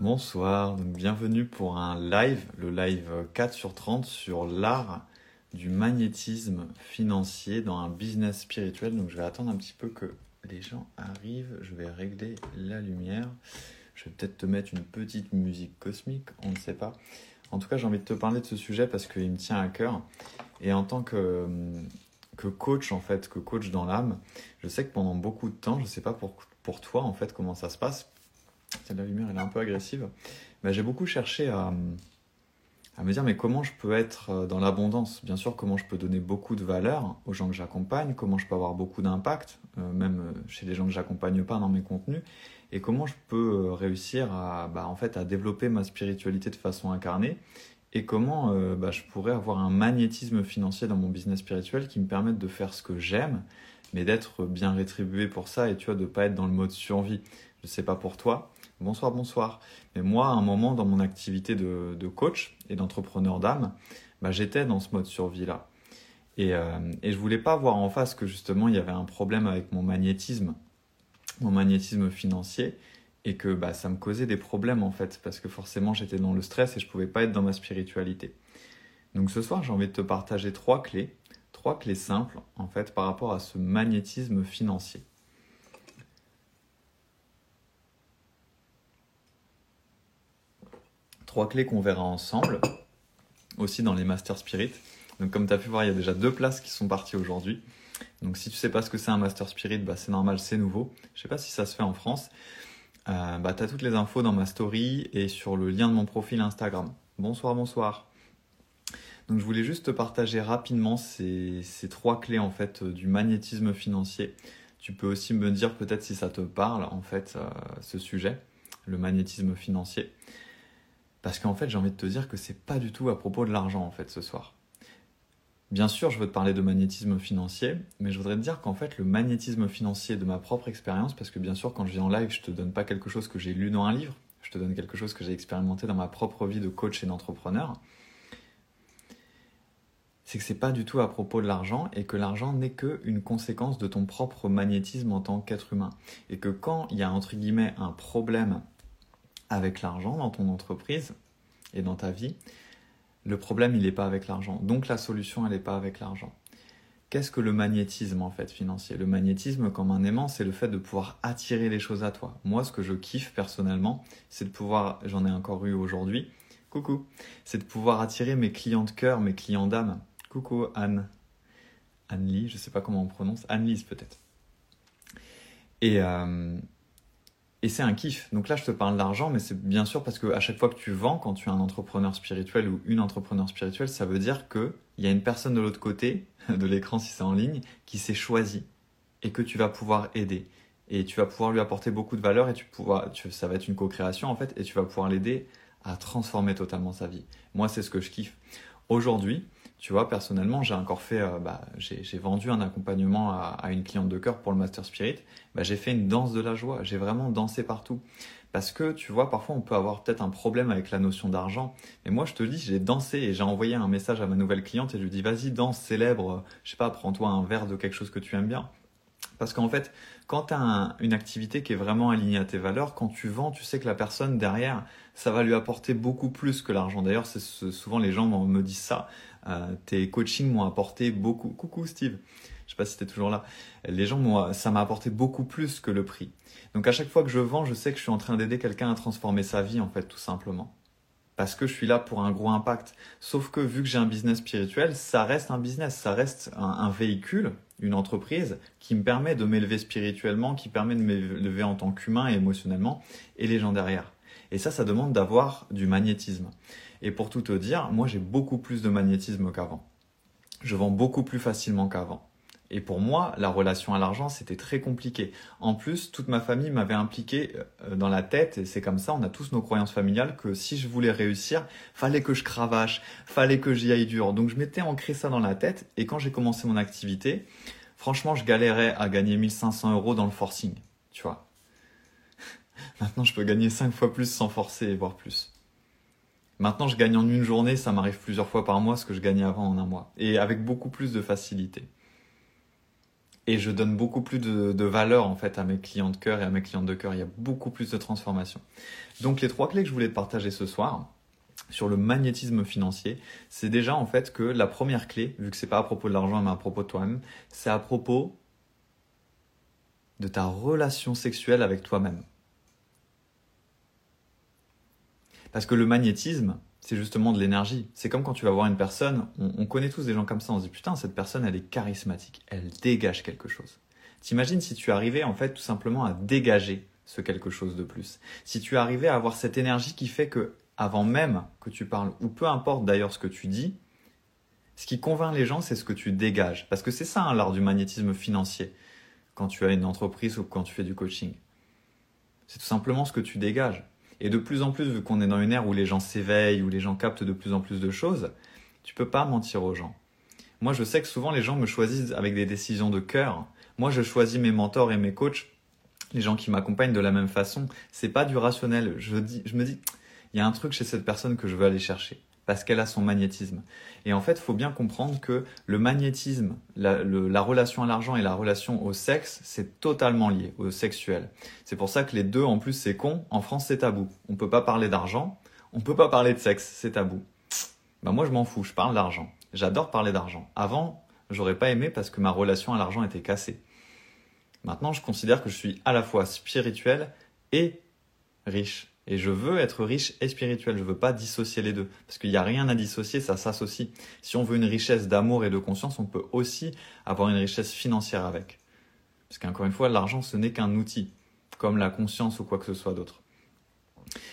Bonsoir, donc bienvenue pour un live, le live 4 sur 30 sur l'art du magnétisme financier dans un business spirituel. Donc je vais attendre un petit peu que les gens arrivent, je vais régler la lumière. Je vais peut-être te mettre une petite musique cosmique, on ne sait pas. En tout cas, j'ai envie de te parler de ce sujet parce qu'il me tient à cœur. Et en tant que, que coach, en fait, que coach dans l'âme, je sais que pendant beaucoup de temps, je ne sais pas pour, pour toi, en fait, comment ça se passe. La lumière, elle est un peu agressive. J'ai beaucoup cherché à, à me dire, mais comment je peux être dans l'abondance? Bien sûr, comment je peux donner beaucoup de valeur aux gens que j'accompagne, comment je peux avoir beaucoup d'impact, euh, même chez les gens que j'accompagne pas dans mes contenus, et comment je peux réussir à, bah, en fait, à développer ma spiritualité de façon incarnée, et comment euh, bah, je pourrais avoir un magnétisme financier dans mon business spirituel qui me permette de faire ce que j'aime, mais d'être bien rétribué pour ça, et tu vois, de pas être dans le mode survie. Je sais pas pour toi, bonsoir, bonsoir. Mais moi, à un moment dans mon activité de, coach et d'entrepreneur d'âme, bah, j'étais dans ce mode survie-là. Et, euh, et je voulais pas voir en face que justement il y avait un problème avec mon magnétisme, mon magnétisme financier, et que bah, ça me causait des problèmes en fait, parce que forcément j'étais dans le stress et je pouvais pas être dans ma spiritualité. Donc ce soir, j'ai envie de te partager trois clés, trois clés simples en fait par rapport à ce magnétisme financier. Trois clés qu'on verra ensemble, aussi dans les Master Spirit. Donc comme tu as pu voir, il y a déjà deux places qui sont parties aujourd'hui. Donc si tu sais pas ce que c'est un Master Spirit, bah, c'est normal, c'est nouveau. Je sais pas si ça se fait en France. Euh, bah, tu as toutes les infos dans ma story et sur le lien de mon profil Instagram. Bonsoir, bonsoir. Donc je voulais juste te partager rapidement ces, ces trois clés en fait du magnétisme financier. Tu peux aussi me dire peut-être si ça te parle en fait euh, ce sujet, le magnétisme financier. Parce qu'en fait, j'ai envie de te dire que c'est pas du tout à propos de l'argent en fait ce soir. Bien sûr, je veux te parler de magnétisme financier, mais je voudrais te dire qu'en fait, le magnétisme financier de ma propre expérience, parce que bien sûr, quand je viens en live, je te donne pas quelque chose que j'ai lu dans un livre, je te donne quelque chose que j'ai expérimenté dans ma propre vie de coach et d'entrepreneur, c'est que c'est pas du tout à propos de l'argent et que l'argent n'est qu'une conséquence de ton propre magnétisme en tant qu'être humain. Et que quand il y a entre guillemets un problème avec l'argent dans ton entreprise et dans ta vie, le problème, il n'est pas avec l'argent. Donc la solution, elle n'est pas avec l'argent. Qu'est-ce que le magnétisme en fait financier? Le magnétisme, comme un aimant, c'est le fait de pouvoir attirer les choses à toi. Moi, ce que je kiffe personnellement, c'est de pouvoir, j'en ai encore eu aujourd'hui, coucou, c'est de pouvoir attirer mes clients de cœur, mes clients d'âme. Coucou Anne, Anne-Lee, je sais pas comment on prononce, Anne-Lise peut-être. Et, euh, et c'est un kiff. Donc là, je te parle d'argent, mais c'est bien sûr parce qu'à chaque fois que tu vends, quand tu es un entrepreneur spirituel ou une entrepreneur spirituelle, ça veut dire qu'il y a une personne de l'autre côté de l'écran, si c'est en ligne, qui s'est choisi et que tu vas pouvoir aider. Et tu vas pouvoir lui apporter beaucoup de valeur et tu pouvoir, tu, ça va être une co-création en fait, et tu vas pouvoir l'aider à transformer totalement sa vie. Moi, c'est ce que je kiffe. Aujourd'hui, tu vois, personnellement, j'ai encore fait, euh, bah, j'ai vendu un accompagnement à, une cliente de cœur pour le Master Spirit. Bah, j'ai fait une danse de la joie. J'ai vraiment dansé partout. Parce que, tu vois, parfois on peut avoir peut-être un problème avec la notion d'argent. Mais moi, je te dis, j'ai dansé et j'ai envoyé un message à ma nouvelle cliente et je lui dis, vas-y, danse, célèbre, je sais pas, prends-toi un verre de quelque chose que tu aimes bien. Parce qu'en fait, quand tu as un, une activité qui est vraiment alignée à tes valeurs, quand tu vends, tu sais que la personne derrière, ça va lui apporter beaucoup plus que l'argent. D'ailleurs, c'est souvent les gens me disent ça. Euh, tes coachings m'ont apporté beaucoup. Coucou Steve, je sais pas si tu es toujours là. Les gens m'ont, ça m'a apporté beaucoup plus que le prix. Donc à chaque fois que je vends, je sais que je suis en train d'aider quelqu'un à transformer sa vie en fait, tout simplement. Parce que je suis là pour un gros impact. Sauf que vu que j'ai un business spirituel, ça reste un business, ça reste un, véhicule, une entreprise qui me permet de m'élever spirituellement, qui permet de m'élever en tant qu'humain et émotionnellement, et les gens derrière. Et ça, ça demande d'avoir du magnétisme. Et pour tout te dire, moi j'ai beaucoup plus de magnétisme qu'avant. Je vends beaucoup plus facilement qu'avant. Et pour moi, la relation à l'argent, c'était très compliqué. En plus, toute ma famille m'avait impliqué euh, dans la tête, et c'est comme ça, on a tous nos croyances familiales, que si je voulais réussir, fallait que je cravache, fallait que j'y aille dur. Donc je m'étais ancré ça dans la tête, et quand j'ai commencé mon activité, franchement, je galérais à gagner 1500 euros dans le forcing, tu vois. Maintenant, je peux gagner 5 fois plus sans forcer, voire plus. Maintenant, je gagne en une journée, ça m'arrive plusieurs fois par mois ce que je gagnais avant en un mois. Et avec beaucoup plus de facilité. Et je donne beaucoup plus de, valeur en fait à mes clients de cœur et à mes clientes de cœur. Il y a beaucoup plus de transformation. Donc les trois clés que je voulais te partager ce soir sur le magnétisme financier, c'est déjà en fait que la première clé, vu que c'est pas à propos de l'argent mais à propos de toi-même, c'est à propos de ta relation sexuelle avec toi-même. Parce que le magnétisme, c'est justement de l'énergie. C'est comme quand tu vas voir une personne, on, connaît tous des gens comme ça, on se dit putain, cette personne, elle est charismatique, elle dégage quelque chose. T'imagines si tu arrivais en fait tout simplement à dégager ce quelque chose de plus. Si tu arrivais à avoir cette énergie qui fait que, avant même que tu parles, ou peu importe d'ailleurs ce que tu dis, ce qui convainc les gens, c'est ce que tu dégages. Parce que c'est ça hein, l'art du magnétisme financier, quand tu as une entreprise ou quand tu fais du coaching. C'est tout simplement ce que tu dégages. Et de plus en plus, vu qu'on est dans une ère où les gens s'éveillent, où les gens captent de plus en plus de choses, tu peux pas mentir aux gens. Moi, je sais que souvent les gens me choisissent avec des décisions de cœur. Moi, je choisis mes mentors et mes coachs, les gens qui m'accompagnent de la même façon. C'est pas du rationnel. Je, dis, je me dis, il y a un truc chez cette personne que je veux aller chercher parce qu'elle a son magnétisme. Et en fait, il faut bien comprendre que le magnétisme, la, relation à l'argent et la relation au sexe, c'est totalement lié, au sexuel. C'est pour ça que les deux, en plus, c'est con. En France, c'est tabou. On ne peut pas parler d'argent, on ne peut pas parler de sexe, c'est tabou. Bah moi, je m'en fous, je parle d'argent. J'adore parler d'argent. Avant, j'aurais pas aimé parce que ma relation à l'argent était cassée. Maintenant, je considère que je suis à la fois spirituel et riche. Et je veux être riche et spirituel. Je veux pas dissocier les deux. Parce qu'il n'y a rien à dissocier, ça s'associe. Si on veut une richesse d'amour et de conscience, on peut aussi avoir une richesse financière avec. Parce qu'encore une fois, l'argent, ce n'est qu'un outil, comme la conscience ou quoi que ce soit d'autre.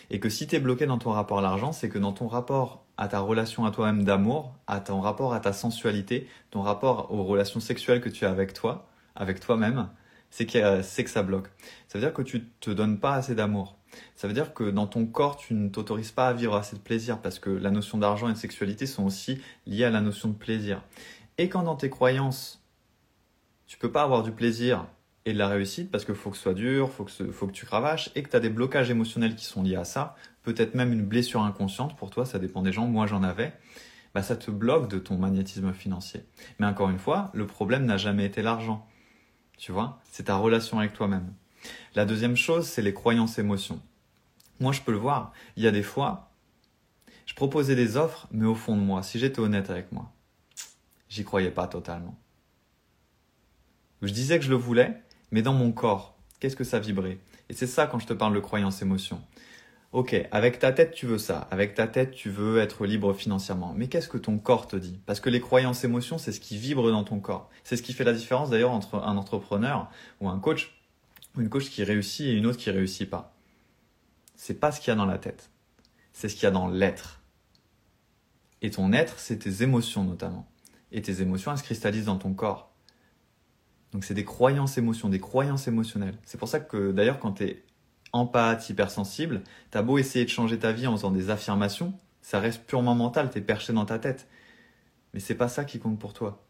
Et que si tu es bloqué dans ton rapport à l'argent, c'est que dans ton rapport à ta relation à toi-même d'amour, à ton rapport à ta sensualité, ton rapport aux relations sexuelles que tu as avec toi, avec toi-même, c'est que, que ça bloque. Ça veut dire que tu te donnes pas assez d'amour. Ça veut dire que dans ton corps, tu ne t'autorises pas à vivre assez de plaisir parce que la notion d'argent et de sexualité sont aussi liées à la notion de plaisir. Et quand dans tes croyances, tu peux pas avoir du plaisir et de la réussite parce qu'il faut que ce soit dur, faut que faut que tu cravaches et que tu as des blocages émotionnels qui sont liés à ça, peut-être même une blessure inconsciente pour toi, ça dépend des gens, moi j'en avais. Bah ça te bloque de ton magnétisme financier. Mais encore une fois, le problème n'a jamais été l'argent. Tu vois, c'est ta relation avec toi-même. La deuxième chose, c'est les croyances émotions. Moi, je peux le voir. Il y a des fois, je proposais des offres, mais au fond de moi, si j'étais honnête avec moi, j'y croyais pas totalement. Je disais que je le voulais, mais dans mon corps, qu'est-ce que ça vibrait? Et c'est ça quand je te parle de croyances émotions. Ok, avec ta tête tu veux ça, avec ta tête tu veux être libre financièrement, mais qu'est-ce que ton corps te dit? Parce que les croyances émotions, c'est ce qui vibre dans ton corps. C'est ce qui fait la différence d'ailleurs entre un entrepreneur ou un coach une coach qui réussit et une autre qui réussit pas. C'est pas ce qu'il y a dans la tête. C'est ce qu'il y a dans l'être. Et ton être, c'est tes émotions notamment. Et tes émotions, elles se cristallisent dans ton corps. Donc c'est des croyances émotions, des croyances émotionnelles. C'est pour ça que d'ailleurs quand tu es empathe, hypersensible, t'as beau essayer de changer ta vie en faisant des affirmations, ça reste purement mental, t'es perché dans ta tête. Mais c'est pas ça qui compte pour toi.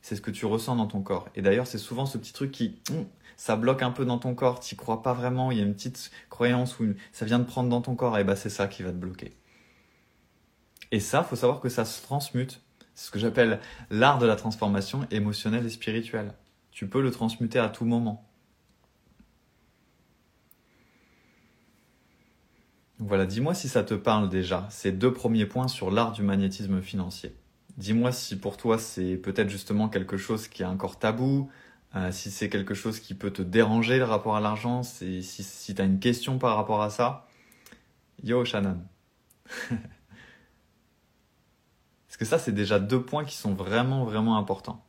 C'est ce que tu ressens dans ton corps. Et d'ailleurs, c'est souvent ce petit truc qui, hum, ça bloque un peu dans ton corps, tu crois pas vraiment, il y a une petite croyance où ça vient de prendre dans ton corps, et bah c'est ça qui va te bloquer. Et ça, faut savoir que ça se transmute. C'est ce que j'appelle l'art de la transformation émotionnelle et spirituelle. Tu peux le transmuter à tout moment. Voilà, dis-moi si ça te parle déjà, ces deux premiers points sur l'art du magnétisme financier. Dis-moi si pour toi c'est peut-être justement quelque chose qui est encore tabou, euh, si c'est quelque chose qui peut te déranger le rapport à l'argent, si, si tu as une question par rapport à ça, yo Shannon. Parce que ça, c'est déjà deux points qui sont vraiment, vraiment importants?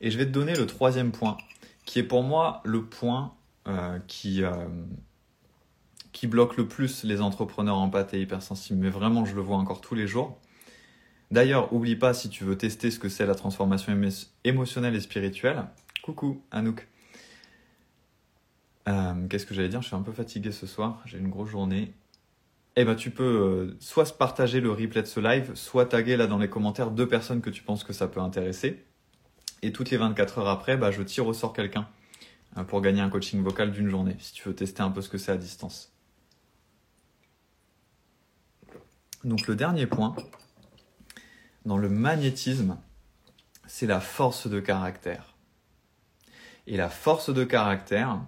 Et je vais te donner le troisième point, qui est pour moi le point euh, qui, euh, qui bloque le plus les entrepreneurs en pâte et hypersensibles. Mais vraiment, je le vois encore tous les jours. D'ailleurs, oublie pas si tu veux tester ce que c'est la transformation émotionnelle et spirituelle. Coucou, Anouk. Euh, qu'est-ce que j'allais dire? Je suis un peu fatigué ce soir, j'ai une grosse journée. Eh ben, tu peux euh, soit partager le replay de ce live, soit taguer là dans les commentaires deux personnes que tu penses que ça peut intéresser. Et toutes les 24 heures après, bah, je tire au sort quelqu'un euh, pour gagner un coaching vocal d'une journée, si tu veux tester un peu ce que c'est à distance. Donc le dernier point, dans le magnétisme, c'est la force de caractère. Et la force de caractère,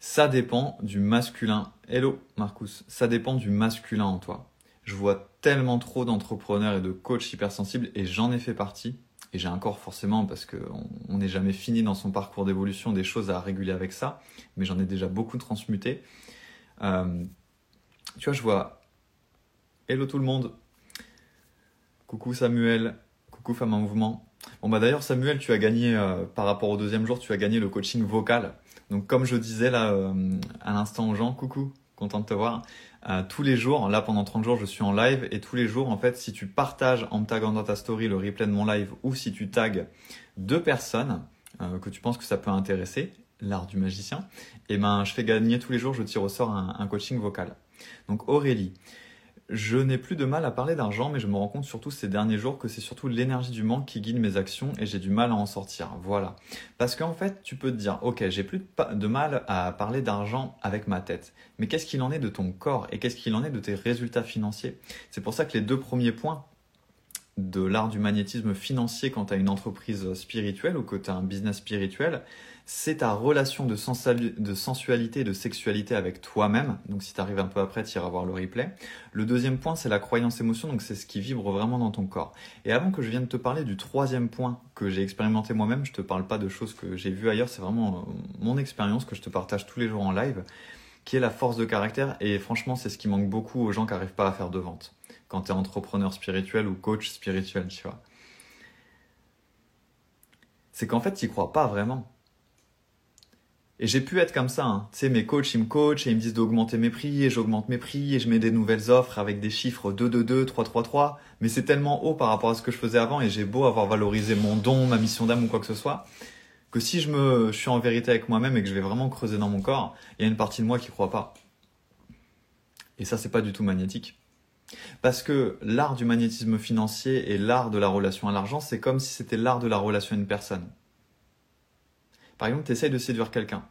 ça dépend du masculin. Hello Marcus, ça dépend du masculin en toi. Je vois tellement trop d'entrepreneurs et de coachs hypersensibles et j'en ai fait partie. Et j'ai encore forcément, parce qu'on n'est jamais fini dans son parcours d'évolution, des choses à réguler avec ça, mais j'en ai déjà beaucoup transmuté. Euh, tu vois, je vois Hello tout le monde. Coucou Samuel. Coucou Femme en Mouvement. Bon bah d'ailleurs Samuel, tu as gagné, euh, par rapport au deuxième jour, tu as gagné le coaching vocal. Donc comme je disais là euh, à l'instant aux gens, coucou, content de te voir. Euh, tous les jours, là pendant 30 jours, je suis en live et tous les jours, en fait, si tu partages en me taguant dans ta story le replay de mon live ou si tu tags deux personnes que tu penses que ça peut intéresser, l'art du magicien, et eh ben je fais gagner tous les jours, je tire au sort un coaching vocal. Donc Aurélie, je n'ai plus de mal à parler d'argent, mais je me rends compte surtout ces derniers jours que c'est surtout l'énergie du manque qui guide mes actions et j'ai du mal à en sortir. Voilà. Parce qu'en fait, tu peux te dire, ok, j'ai plus de mal à parler d'argent avec ma tête. Mais qu'est-ce qu'il en est de ton corps et qu'est-ce qu'il en est de tes résultats financiers? C'est pour ça que les deux premiers points de l'art du magnétisme financier quand tu as une entreprise spirituelle ou que tu as un business spirituel, c'est ta relation de, sensualité et de sexualité avec toi-même. Donc si tu arrives un peu après, tu iras voir le replay. Le deuxième point, c'est la croyance-émotion, donc c'est ce qui vibre vraiment dans ton corps. Et avant que je vienne te parler du troisième point que j'ai expérimenté moi-même, je te parle pas de choses que j'ai vues ailleurs, c'est vraiment euh, mon expérience que je te partage tous les jours en live, qui est la force de caractère. Et franchement, c'est ce qui manque beaucoup aux gens qui n'arrivent pas à faire de vente. Quand tu es entrepreneur spirituel ou coach spirituel, tu vois. C'est qu'en fait, tu crois pas vraiment et j'ai pu être comme ça. Hein. Tu sais, mes coachs, ils me coachent et ils me disent d'augmenter mes prix et j'augmente mes prix et je mets des nouvelles offres avec des chiffres 2, 2, 2, 3, 3, 3. Mais c'est tellement haut par rapport à ce que je faisais avant et j'ai beau avoir valorisé mon don, ma mission d'âme ou quoi que ce soit, que si je me, je suis en vérité avec moi-même et que je vais vraiment creuser dans mon corps, il y a une partie de moi qui croit pas. Et ça, c'est pas du tout magnétique. Parce que l'art du magnétisme financier et l'art de la relation à l'argent, c'est comme si c'était l'art de la relation à une personne. Par exemple, tu essayes de séduire quelqu'un.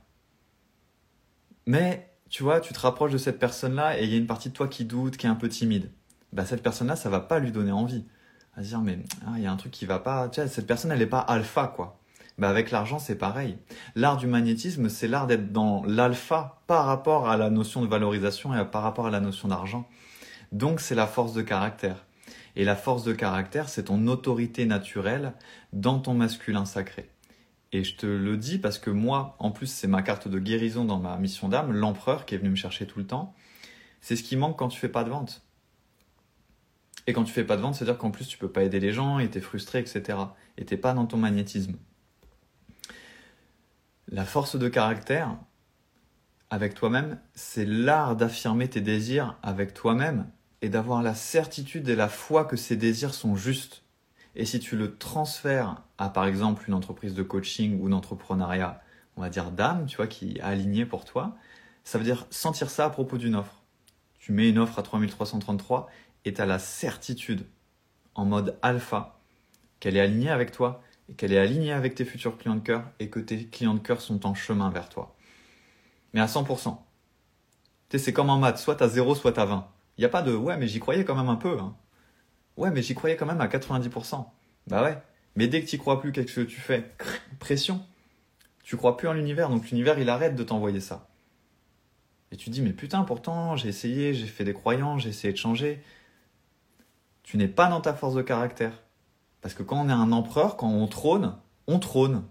Mais, tu vois, tu te rapproches de cette personne-là et il y a une partie de toi qui doute, qui est un peu timide. Bah, cette personne-là, ça va pas lui donner envie. À se dire, mais ah, il y a un truc qui va pas. Tu vois, cette personne, elle n'est pas alpha, quoi. Bah, avec l'argent, c'est pareil. L'art du magnétisme, c'est l'art d'être dans l'alpha par rapport à la notion de valorisation et par rapport à la notion d'argent. Donc, c'est la force de caractère. Et la force de caractère, c'est ton autorité naturelle dans ton masculin sacré. Et je te le dis parce que moi, en plus, c'est ma carte de guérison dans ma mission d'âme, l'empereur qui est venu me chercher tout le temps. C'est ce qui manque quand tu fais pas de vente. Et quand tu fais pas de vente, c'est-à-dire qu'en plus, tu peux pas aider les gens et es frustré, etc. Et t'es pas dans ton magnétisme. La force de caractère, avec toi-même, c'est l'art d'affirmer tes désirs avec toi-même et d'avoir la certitude et la foi que ces désirs sont justes. Et si tu le transfères à, par exemple, une entreprise de coaching ou d'entrepreneuriat, on va dire d'âme, tu vois, qui est alignée pour toi, ça veut dire sentir ça à propos d'une offre. Tu mets une offre à 3333 et tu as la certitude, en mode alpha, qu'elle est alignée avec toi et qu'elle est alignée avec tes futurs clients de cœur et que tes clients de cœur sont en chemin vers toi. Mais à 100%. Tu sais, c'est comme en maths, soit as 0, soit as 20. Il n'y a pas de ouais, mais j'y croyais quand même un peu. Hein. Ouais, mais j'y croyais quand même à 90%. Bah ouais. Mais dès que tu crois plus, qu'est-ce que tu fais? Pression. Tu crois plus en l'univers, donc l'univers il arrête de t'envoyer ça. Et tu dis mais putain pourtant j'ai essayé, j'ai fait des croyances, j'ai essayé de changer. Tu n'es pas dans ta force de caractère. Parce que quand on est un empereur, quand on trône, on trône.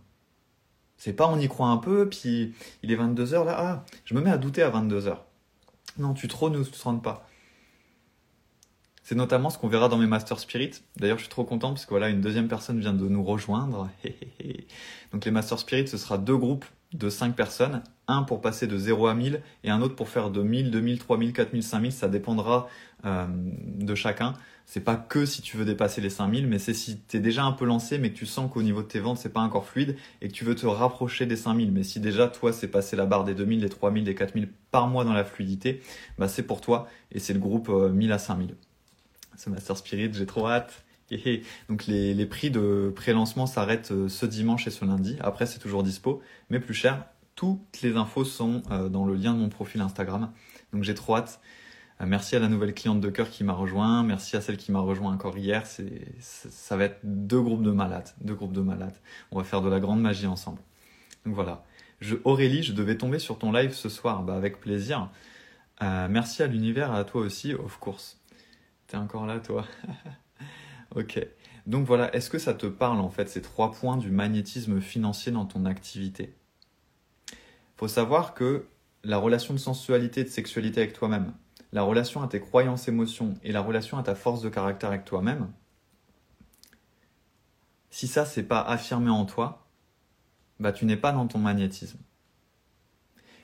C'est pas on y croit un peu, puis il est 22h là, ah, je me mets à douter à 22h. Non, tu trônes ou tu trônes pas. C'est notamment ce qu'on verra dans mes Master Spirit. D'ailleurs, je suis trop content parce que voilà, une deuxième personne vient de nous rejoindre. Donc les Master Spirit, ce sera deux groupes de cinq personnes. Un pour passer de 0 à 1000 et un autre pour faire de 1000, 2000, 3000, 4000, 5000. Ça dépendra euh, de chacun. C'est pas que si tu veux dépasser les 5000, mais c'est si tu es déjà un peu lancé, mais que tu sens qu'au niveau de tes ventes, c'est pas encore fluide et que tu veux te rapprocher des 5000. Mais si déjà, toi, c'est passé la barre des 2000, des 3000, des 4000 par mois dans la fluidité, bah c'est pour toi et c'est le groupe 1000 euh, à 5000 ce Master Spirit, j'ai trop hâte. Donc les, prix de pré-lancement s'arrêtent euh, ce dimanche et ce lundi. Après, c'est toujours dispo, mais plus cher. Toutes les infos sont euh, dans le lien de mon profil Instagram. Donc j'ai trop hâte Euh, merci à la nouvelle cliente de cœur qui m'a rejoint. Merci à celle qui m'a rejoint encore hier. Ça va être deux groupes de malades. Deux groupes de malades. On va faire de la grande magie ensemble. Donc voilà. Aurélie, je devais tomber sur ton live ce soir. Bah, avec plaisir. Merci à l'univers, à toi aussi, of course. T'es encore là, toi Ok. Donc voilà, est-ce que ça te parle en fait, ces trois points du magnétisme financier dans ton activité? Faut savoir que la relation de sensualité et de sexualité avec toi-même, la relation à tes croyances, émotions et la relation à ta force de caractère avec toi-même, si ça c'est pas affirmé en toi, bah tu n'es pas dans ton magnétisme.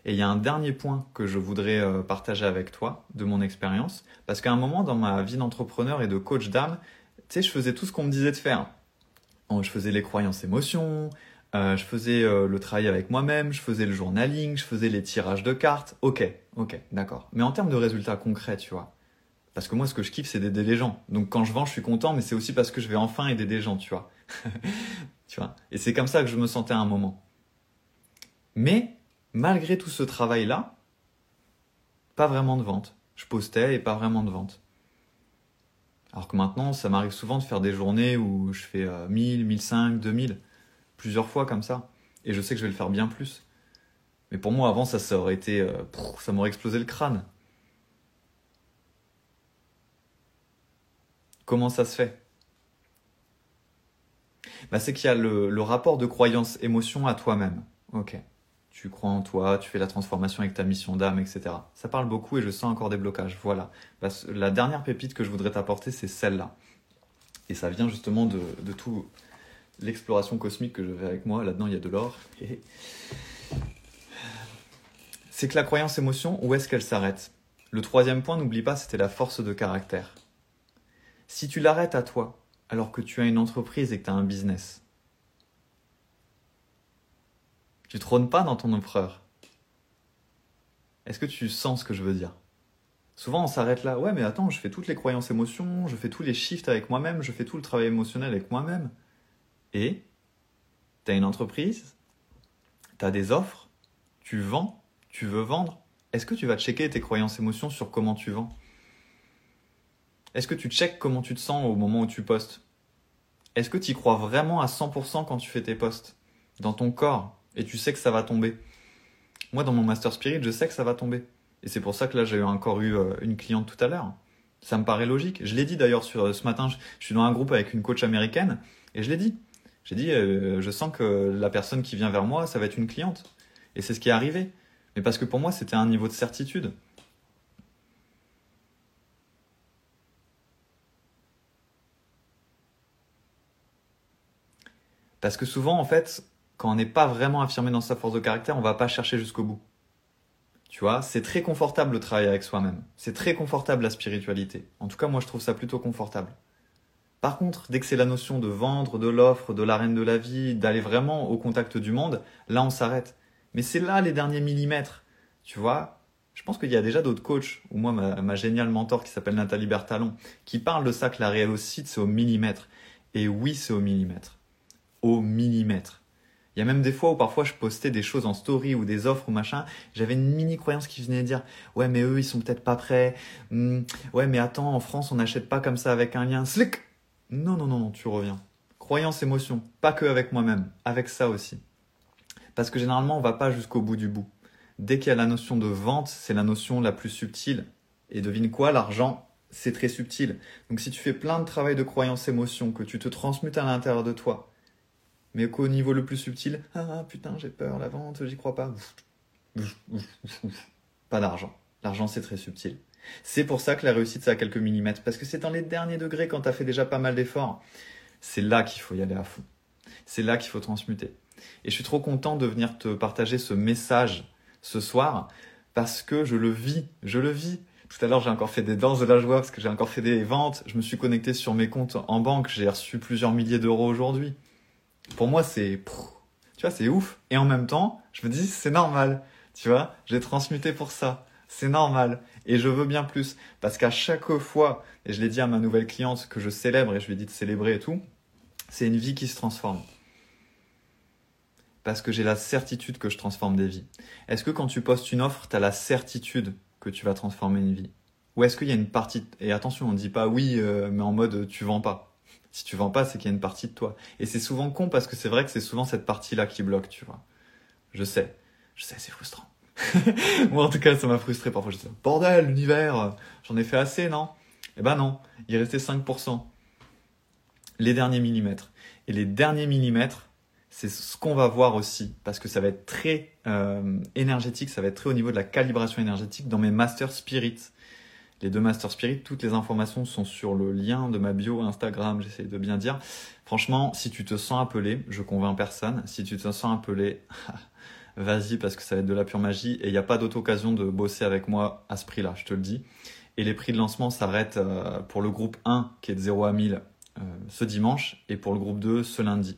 Et il y a un dernier point que je voudrais euh, partager avec toi de mon expérience, parce qu'à un moment dans ma vie d'entrepreneur et de coach d'âme, tu sais, je faisais tout ce qu'on me disait de faire. Je faisais les croyances émotions, euh, je faisais euh, le travail avec moi-même, je faisais le journaling, je faisais les tirages de cartes. Ok, ok, d'accord. Mais en termes de résultats concrets, tu vois. Parce que moi, ce que je kiffe, c'est d'aider les gens. Donc quand je vends, je suis content, mais c'est aussi parce que je vais enfin aider des gens, tu vois. tu vois. Et c'est comme ça que je me sentais à un moment. Mais malgré tout ce travail-là, pas vraiment de vente. Je postais et pas vraiment de vente. Alors que maintenant, ça m'arrive souvent de faire des journées où je fais 1000, 1500, 2000, plusieurs fois comme ça. Et je sais que je vais le faire bien plus. Mais pour moi, avant, ça, ça aurait été. Euh, ça m'aurait explosé le crâne. Comment ça se fait? Bah, C'est qu'il y a le, le rapport de croyance-émotion à toi-même. Ok tu crois en toi, tu fais la transformation avec ta mission d'âme, etc. Ça parle beaucoup et je sens encore des blocages. Voilà. La dernière pépite que je voudrais t'apporter, c'est celle-là. Et ça vient justement de, de tout l'exploration cosmique que je vais avec moi. Là-dedans, il y a de l'or. C'est que la croyance émotion, où est-ce qu'elle s'arrête? Le troisième point, n'oublie pas, c'était la force de caractère. Si tu l'arrêtes à toi, alors que tu as une entreprise et que tu as un business, tu trônes pas dans ton empereur. Est-ce que tu sens ce que je veux dire? Souvent on s'arrête là, ouais mais attends, je fais toutes les croyances émotions, je fais tous les shifts avec moi-même, je fais tout le travail émotionnel avec moi-même. Et tu as une entreprise, tu as des offres, tu vends, tu veux vendre. Est-ce que tu vas checker tes croyances émotions sur comment tu vends? Est-ce que tu checkes comment tu te sens au moment où tu postes? Est-ce que tu y crois vraiment à 100% quand tu fais tes posts? Dans ton corps? Et tu sais que ça va tomber. Moi, dans mon Master Spirit, je sais que ça va tomber. Et c'est pour ça que là, j'ai encore eu euh, une cliente tout à l'heure. Ça me paraît logique. Je l'ai dit d'ailleurs sur euh, ce matin, je, suis dans un groupe avec une coach américaine et je l'ai dit. J'ai dit, euh, je sens que la personne qui vient vers moi, ça va être une cliente. Et c'est ce qui est arrivé. Mais parce que pour moi, c'était un niveau de certitude. Parce que souvent, en fait, quand on n'est pas vraiment affirmé dans sa force de caractère, on va pas chercher jusqu'au bout. Tu vois, c'est très confortable le travail avec soi-même. C'est très confortable la spiritualité. En tout cas, moi, je trouve ça plutôt confortable. Par contre, dès que c'est la notion de vendre, de l'offre, de l'arène de la vie, d'aller vraiment au contact du monde, là, on s'arrête. Mais c'est là les derniers millimètres. Tu vois, je pense qu'il y a déjà d'autres coachs, ou moi, ma, ma géniale mentor qui s'appelle Nathalie Bertalon, qui parle de ça que la réussite, c'est au millimètre. Et oui, c'est au millimètre. Au millimètre. Il y a même des fois où parfois je postais des choses en story ou des offres ou machin, j'avais une mini croyance qui venait dire ouais mais eux ils sont peut-être pas prêts, hmm, ouais mais attends en France on n'achète pas comme ça avec un lien, slick. Non non non non tu reviens. Croyance émotion, pas que avec moi-même, avec ça aussi. Parce que généralement on va pas jusqu'au bout du bout. Dès qu'il y a la notion de vente, c'est la notion la plus subtile. Et devine quoi, l'argent c'est très subtil. Donc si tu fais plein de travail de croyance émotion que tu te transmutes à l'intérieur de toi, mais qu'au niveau le plus subtil, ah putain, j'ai peur, la vente, j'y crois pas. Pas d'argent. L'argent, c'est très subtil. C'est pour ça que la réussite, c'est à quelques millimètres, parce que c'est dans les derniers degrés quand t'as fait déjà pas mal d'efforts. C'est là qu'il faut y aller à fond. C'est là qu'il faut transmuter. Et je suis trop content de venir te partager ce message ce soir, parce que je le vis, je le vis. Tout à l'heure, j'ai encore fait des danses de la joie parce que j'ai encore fait des ventes. Je me suis connecté sur mes comptes en banque. J'ai reçu plusieurs milliers d'euros aujourd'hui pour moi, c'est, tu vois, c'est ouf. Et en même temps, je me dis, c'est normal. Tu vois, j'ai transmuté pour ça. C'est normal. Et je veux bien plus. Parce qu'à chaque fois, et je l'ai dit à ma nouvelle cliente que je célèbre et je lui ai dit de célébrer et tout, c'est une vie qui se transforme. Parce que j'ai la certitude que je transforme des vies. Est-ce que quand tu postes une offre, tu as la certitude que tu vas transformer une vie? Ou est-ce qu'il y a une partie et attention, on ne dit pas oui, euh, mais en mode tu vends pas. Si tu vends pas, c'est qu'il y a une partie de toi. Et c'est souvent con parce que c'est vrai que c'est souvent cette partie-là qui bloque, tu vois. Je sais, je sais, c'est frustrant. Moi, en tout cas, ça m'a frustré. Parfois, je disais, bordel, l'univers, j'en ai fait assez, non? Eh ben non, il restait 5%. Les derniers millimètres. Et les derniers millimètres, c'est ce qu'on va voir aussi, parce que ça va être très euh, énergétique, ça va être très au niveau de la calibration énergétique dans mes Master Spirit. Les deux Master Spirit, toutes les informations sont sur le lien de ma bio Instagram, j'essaie de bien dire. Franchement, si tu te sens appelé, je convainc personne, si tu te sens appelé, vas-y parce que ça va être de la pure magie et il n'y a pas d'autre occasion de bosser avec moi à ce prix-là, je te le dis. Et les prix de lancement s'arrêtent euh, pour le groupe 1 qui est de 0 à 1000 euh, ce dimanche et pour le groupe 2 ce lundi.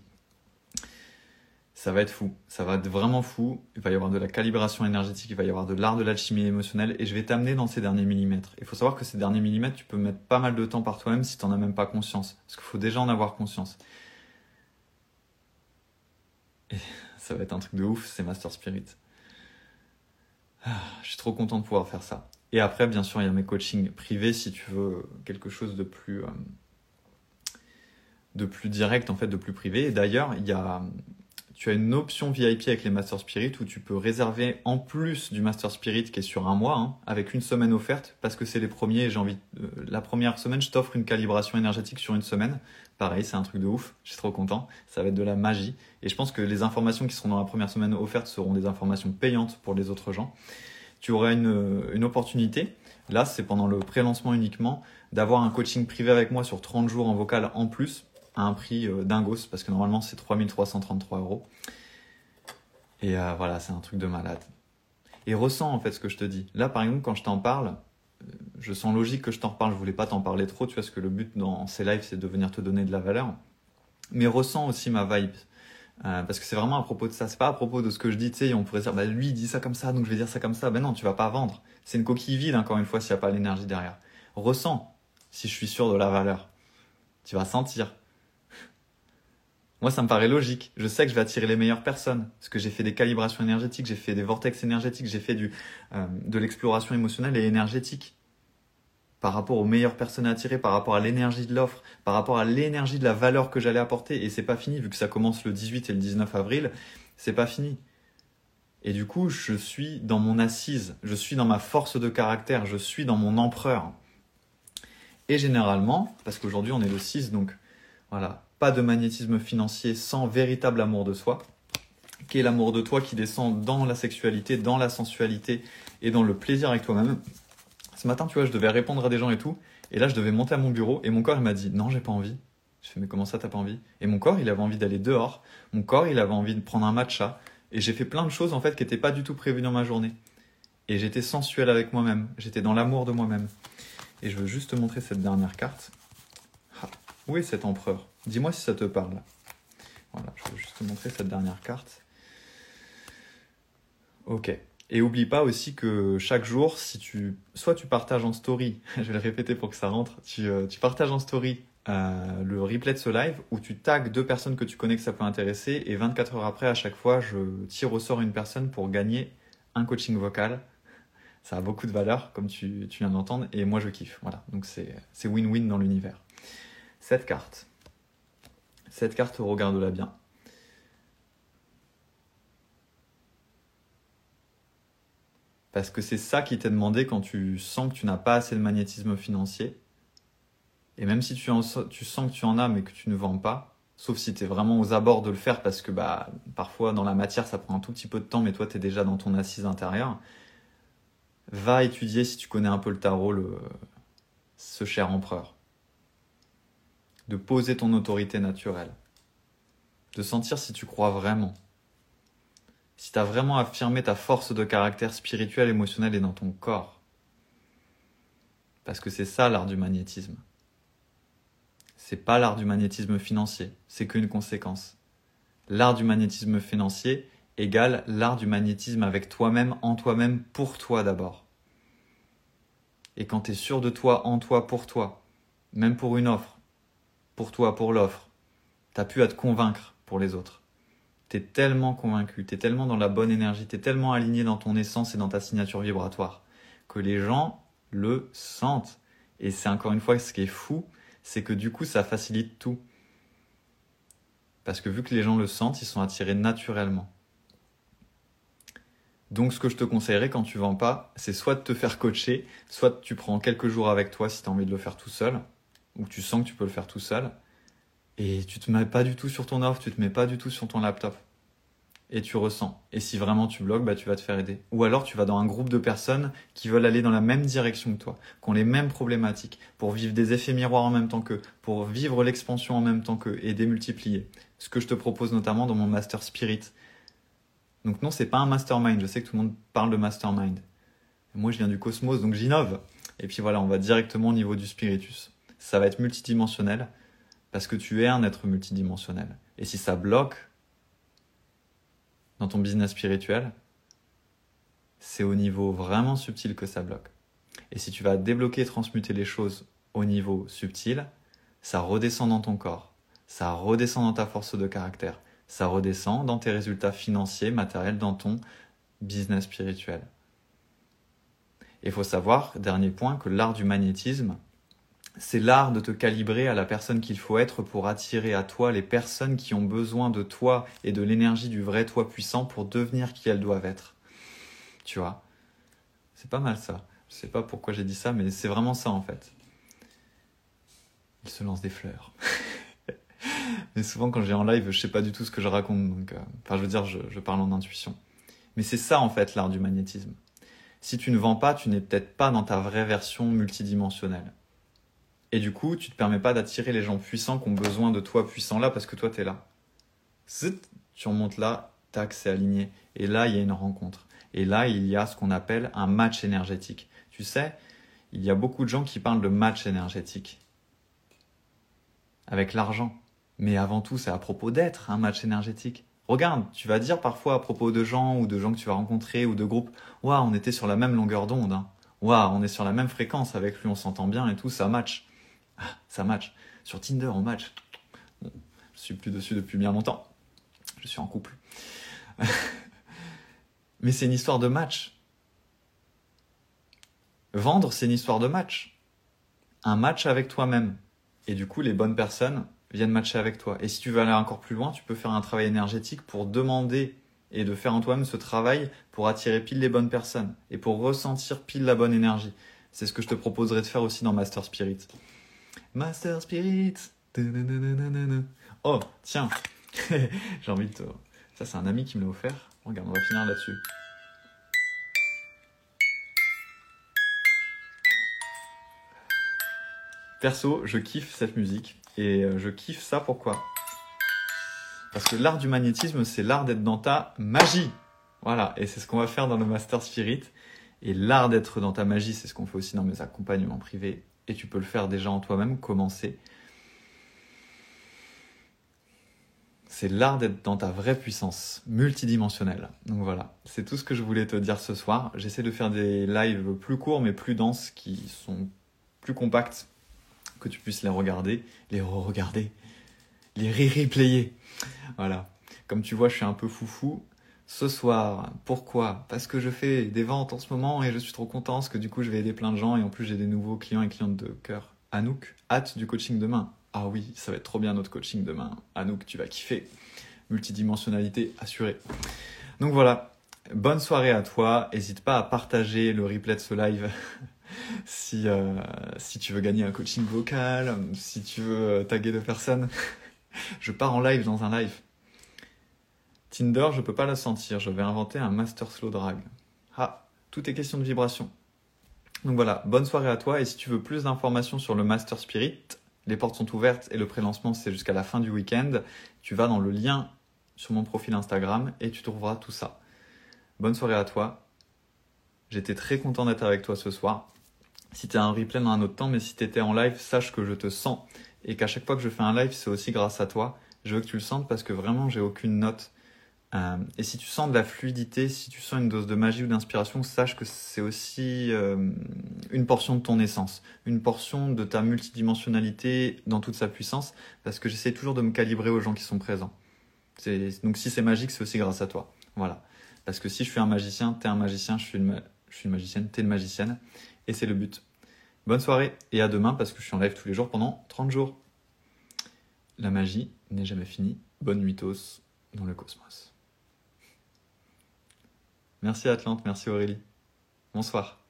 Ça va être fou, ça va être vraiment fou. Il va y avoir de la calibration énergétique, il va y avoir de l'art de l'alchimie émotionnelle et je vais t'amener dans ces derniers millimètres. Il faut savoir que ces derniers millimètres, tu peux mettre pas mal de temps par toi-même si tu n'en as même pas conscience. Parce qu'il faut déjà en avoir conscience. Et ça va être un truc de ouf, c'est Master Spirit. Ah, je suis trop content de pouvoir faire ça. Et après, bien sûr, il y a mes coachings privés si tu veux quelque chose de plus, euh, de plus direct, en fait, de plus privé. Et d'ailleurs, il y a, tu as une option VIP avec les Master Spirit où tu peux réserver en plus du Master Spirit qui est sur un mois, hein, avec une semaine offerte, parce que c'est les premiers. J'ai envie, la première semaine, je t'offre une calibration énergétique sur une semaine. Pareil, c'est un truc de ouf. Je suis trop content. Ça va être de la magie. Et je pense que les informations qui seront dans la première semaine offerte seront des informations payantes pour les autres gens. Tu auras une, une opportunité. Là, c'est pendant le pré-lancement uniquement d'avoir un coaching privé avec moi sur 30 jours en vocal en plus à un prix euh, dingos parce que normalement c'est 3333 euros. Et euh, voilà, c'est un truc de malade. Et ressens en fait ce que je te dis. Là, par exemple, quand je t'en parle, je sens logique que je t'en reparle. Je voulais pas t'en parler trop, tu vois, parce que le but dans ces lives, c'est de venir te donner de la valeur. Mais ressens aussi ma vibe. Euh, parce que c'est vraiment à propos de ça. C'est pas à propos de ce que je dis, tu sais, on pourrait dire, bah, lui, il dit ça comme ça, donc je vais dire ça comme ça. Ben non, tu vas pas vendre. C'est une coquille vide, encore une fois, s'il n'y a pas l'énergie derrière. Ressens si je suis sûr de la valeur. Tu vas sentir. Moi, ça me paraît logique. Je sais que je vais attirer les meilleures personnes. Parce que j'ai fait des calibrations énergétiques, j'ai fait des vortex énergétiques, j'ai fait du, euh, de l'exploration émotionnelle et énergétique par rapport aux meilleures personnes à attirer, par rapport à l'énergie de l'offre, par rapport à l'énergie de la valeur que j'allais apporter. Et c'est pas fini, vu que ça commence le 18 et le 19 avril, c'est pas fini. Et du coup, je suis dans mon assise, je suis dans ma force de caractère, je suis dans mon empereur. Et généralement, parce qu'aujourd'hui on est le 6, donc voilà, pas de magnétisme financier sans véritable amour de soi, qui est l'amour de toi qui descend dans la sexualité, dans la sensualité et dans le plaisir avec toi-même. Ce matin, tu vois, je devais répondre à des gens et tout. Et là, je devais monter à mon bureau et mon corps, il m'a dit Non, j'ai pas envie. Je fais Mais comment ça, t'as pas envie? Et mon corps, il avait envie d'aller dehors. Mon corps, il avait envie de prendre un matcha. Et j'ai fait plein de choses, en fait, qui n'étaient pas du tout prévues dans ma journée. Et j'étais sensuel avec moi-même. J'étais dans l'amour de moi-même. Et je veux juste te montrer cette dernière carte. Ah, où est cet empereur? Dis-moi si ça te parle. Voilà, je veux juste te montrer cette dernière carte. Ok. Et oublie pas aussi que chaque jour, si tu, soit tu partages en story, je vais le répéter pour que ça rentre, tu, euh, partages en story euh, le replay de ce live où tu tags deux personnes que tu connais que ça peut intéresser et 24 heures après, à chaque fois, je tire au sort une personne pour gagner un coaching vocal. Ça a beaucoup de valeur, comme tu, tu viens d'entendre, et moi je kiffe. Voilà, donc c'est win-win dans l'univers. Cette carte. Cette carte, regarde-la bien. Parce que c'est ça qui t'est demandé quand tu sens que tu n'as pas assez de magnétisme financier. Et même si tu, sens que tu en as mais que tu ne vends pas, sauf si tu es vraiment aux abords de le faire parce que bah, parfois dans la matière ça prend un tout petit peu de temps mais toi tu es déjà dans ton assise intérieure, va étudier si tu connais un peu le tarot, le, ce cher empereur. De poser ton autorité naturelle. De sentir si tu crois vraiment si tu as vraiment affirmé ta force de caractère spirituel, émotionnel et dans ton corps. Parce que c'est ça l'art du magnétisme. C'est pas l'art du magnétisme financier, c'est qu'une conséquence. L'art du magnétisme financier égale l'art du magnétisme avec toi-même, en toi-même, pour toi d'abord. Et quand tu es sûr de toi, en toi, pour toi, même pour une offre, pour toi, pour l'offre, t'as pu à te convaincre pour les autres t'es tellement convaincu, t'es tellement dans la bonne énergie, t'es tellement aligné dans ton essence et dans ta signature vibratoire que les gens le sentent. Et c'est encore une fois ce qui est fou, c'est que du coup, ça facilite tout. Parce que vu que les gens le sentent, ils sont attirés naturellement. Donc ce que je te conseillerais quand tu vends pas, c'est soit de te faire coacher, soit tu prends quelques jours avec toi si tu as envie de le faire tout seul, ou tu sens que tu peux le faire tout seul, et tu te mets pas du tout sur ton offre, tu te mets pas du tout sur ton laptop. Et tu ressens. Et si vraiment tu bloques, bah, tu vas te faire aider. Ou alors tu vas dans un groupe de personnes qui veulent aller dans la même direction que toi, qui ont les mêmes problématiques, pour vivre des effets miroirs en même temps qu'eux, pour vivre l'expansion en même temps qu'eux et démultiplier. Ce que je te propose notamment dans mon Master Spirit. Donc non, c'est pas un mastermind. Je sais que tout le monde parle de mastermind. Moi, je viens du cosmos, donc j'innove. Et puis voilà, on va directement au niveau du spiritus. Ça va être multidimensionnel parce que tu es un être multidimensionnel. Et si ça bloque dans ton business spirituel, c'est au niveau vraiment subtil que ça bloque. Et si tu vas débloquer et transmuter les choses au niveau subtil, ça redescend dans ton corps, ça redescend dans ta force de caractère, ça redescend dans tes résultats financiers, matériels, dans ton business spirituel. Il faut savoir, dernier point, que l'art du magnétisme, c'est l'art de te calibrer à la personne qu'il faut être pour attirer à toi les personnes qui ont besoin de toi et de l'énergie du vrai toi puissant pour devenir qui elles doivent être. Tu vois? C'est pas mal ça. Je sais pas pourquoi j'ai dit ça, mais c'est vraiment ça en fait. Il se lance des fleurs. mais souvent quand j'ai en live, je sais pas du tout ce que je raconte. Euh, enfin, je veux dire, je parle en intuition. Mais c'est ça en fait l'art du magnétisme. Si tu ne vends pas, tu n'es peut-être pas dans ta vraie version multidimensionnelle. Et du coup, tu te permets pas d'attirer les gens puissants qui ont besoin de toi puissant là parce que toi, tu es là. Zut, tu remontes là, tac, c'est aligné. Et là, il y a une rencontre. Et là, il y a ce qu'on appelle un match énergétique. Tu sais, il y a beaucoup de gens qui parlent de match énergétique. Avec l'argent. Mais avant tout, c'est à propos d'être un match énergétique. Regarde, tu vas dire parfois à propos de gens ou de gens que tu vas rencontrer ou de groupes, waouh, on était sur la même longueur d'onde. Hein. Waouh, on est sur la même fréquence avec lui, on s'entend bien et tout, ça match. Ah, ça match. Sur Tinder, on match. je suis plus dessus depuis bien longtemps. Je suis en couple. Mais c'est une histoire de match. Vendre, c'est une histoire de match. Un match avec toi-même. Et du coup, les bonnes personnes viennent matcher avec toi. Et si tu veux aller encore plus loin, tu peux faire un travail énergétique pour demander et de faire en toi-même ce travail pour attirer pile les bonnes personnes et pour ressentir pile la bonne énergie. C'est ce que je te proposerai de faire aussi dans Master Spirit. Master Spirit. Oh, tiens. J'ai envie de te... Ça, c'est un ami qui me l'a offert. Regarde, on va finir là-dessus. Perso, je kiffe cette musique. Et euh, je kiffe ça pourquoi? Parce que l'art du magnétisme, c'est l'art d'être dans ta magie. Voilà, et c'est ce qu'on va faire dans le Master Spirit. Et l'art d'être dans ta magie, c'est ce qu'on fait aussi dans mes accompagnements privés et tu peux le faire déjà en toi-même, commencer. C'est l'art d'être dans ta vraie puissance multidimensionnelle. Donc voilà, c'est tout ce que je voulais te dire ce soir. J'essaie de faire des lives plus courts mais plus denses qui sont plus compacts, que tu puisses les regarder, les re-regarder, les re-replayer. Voilà. Comme tu vois, je suis un peu foufou ce soir. Pourquoi? Parce que je fais des ventes en ce moment et je suis trop content parce que du coup je vais aider plein de gens et en plus j'ai des nouveaux clients et clientes de cœur. Anouk, hâte du coaching demain. Ah oui, ça va être trop bien notre coaching demain. Anouk, tu vas kiffer. Multidimensionnalité assurée. Donc voilà, bonne soirée à toi. N'hésite pas à partager le replay de ce live si, euh, si tu veux gagner un coaching vocal, si tu veux euh, taguer de personnes. je pars en live dans un live. Tinder, je peux pas la sentir. Je vais inventer un master slow drag. Ah, tout est question de vibration. Donc voilà, bonne soirée à toi. Et si tu veux plus d'informations sur le Master Spirit, les portes sont ouvertes et le pré-lancement c'est jusqu'à la fin du week-end. Tu vas dans le lien sur mon profil Instagram et tu trouveras tout ça. Bonne soirée à toi. J'étais très content d'être avec toi ce soir. Si tu as un replay dans un autre temps, mais si tu étais en live, sache que je te sens et qu'à chaque fois que je fais un live, c'est aussi grâce à toi. Je veux que tu le sentes parce que vraiment, j'ai aucune note. Euh, et si tu sens de la fluidité, si tu sens une dose de magie ou d'inspiration, sache que c'est aussi euh, une portion de ton essence, une portion de ta multidimensionnalité dans toute sa puissance, parce que j'essaie toujours de me calibrer aux gens qui sont présents. Donc si c'est magique, c'est aussi grâce à toi. Voilà. Parce que si je suis un magicien, t'es un magicien, je suis, Je suis une magicienne, t'es une magicienne. Et c'est le but. Bonne soirée et à demain parce que je suis en live tous les jours pendant 30 jours. La magie n'est jamais finie. Bonne nuitos dans le cosmos. Merci Atlante, merci Aurélie. Bonsoir.